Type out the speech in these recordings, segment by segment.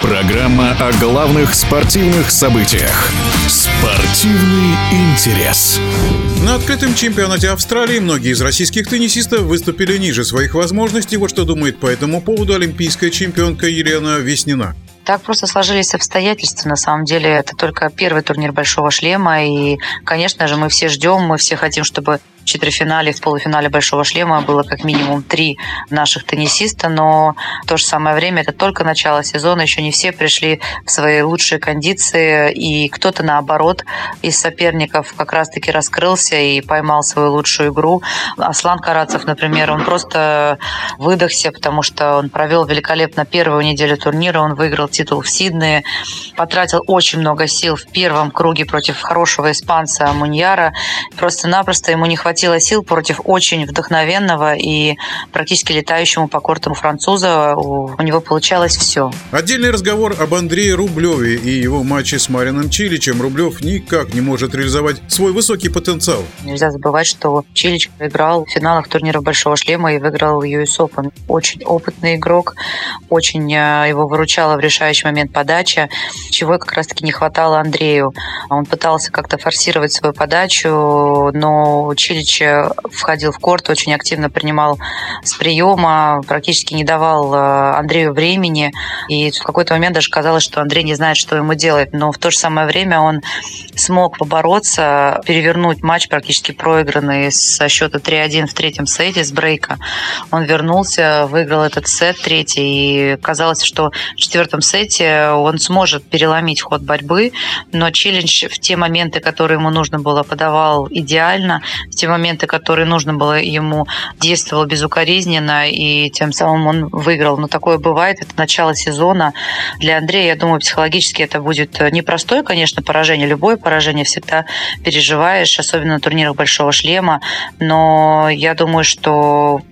Программа о главных спортивных событиях. Спортивный интерес. На открытом чемпионате Австралии многие из российских теннисистов выступили ниже своих возможностей. Вот что думает по этому поводу олимпийская чемпионка Елена Веснина. Так просто сложились обстоятельства. На самом деле это только первый турнир большого шлема. И, конечно же, мы все ждем, мы все хотим, чтобы четвертьфинале, в полуфинале Большого шлема было как минимум три наших теннисиста, но в то же самое время это только начало сезона, еще не все пришли в свои лучшие кондиции, и кто-то наоборот из соперников как раз-таки раскрылся и поймал свою лучшую игру. Аслан Карацев, например, он просто выдохся, потому что он провел великолепно первую неделю турнира, он выиграл титул в Сиднее, потратил очень много сил в первом круге против хорошего испанца Муньяра, просто-напросто ему не хватило хватило сил против очень вдохновенного и практически летающему по кортам француза. У него получалось все. Отдельный разговор об Андрее Рублеве и его матче с Марином Чиличем. Рублев никак не может реализовать свой высокий потенциал. Нельзя забывать, что Чилич играл в финалах турнира Большого Шлема и выиграл US Open. Очень опытный игрок, очень э, его выручала в решающий момент подача, чего как раз-таки не хватало Андрею. Он пытался как-то форсировать свою подачу, но Чилич Ильич входил в корт, очень активно принимал с приема, практически не давал э, Андрею времени. И в какой-то момент даже казалось, что Андрей не знает, что ему делать. Но в то же самое время он смог побороться, перевернуть матч, практически проигранный со счета 3-1 в третьем сете с брейка. Он вернулся, выиграл этот сет третий. И казалось, что в четвертом сете он сможет переломить ход борьбы. Но челлендж в те моменты, которые ему нужно было, подавал идеально. В те моменты, которые нужно было ему, действовал безукоризненно, и тем самым он выиграл. Но такое бывает, это начало сезона. Для Андрея, я думаю, психологически это будет непростое, конечно, поражение. Любое поражение всегда переживаешь, особенно на турнирах Большого шлема. Но я думаю, что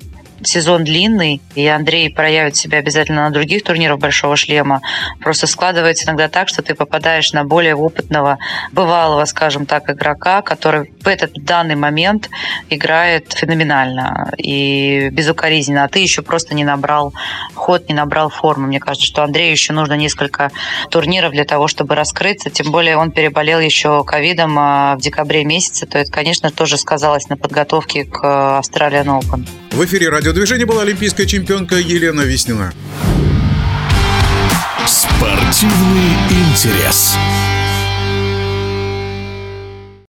сезон длинный, и Андрей проявит себя обязательно на других турнирах Большого Шлема. Просто складывается иногда так, что ты попадаешь на более опытного, бывалого, скажем так, игрока, который этот данный момент играет феноменально и безукоризненно, а ты еще просто не набрал ход, не набрал форму. Мне кажется, что Андрею еще нужно несколько турниров для того, чтобы раскрыться, тем более он переболел еще ковидом а, в декабре месяце, то это, конечно, тоже сказалось на подготовке к Australian Open. В эфире радиодвижения была олимпийская чемпионка Елена Веснина. Спортивный интерес.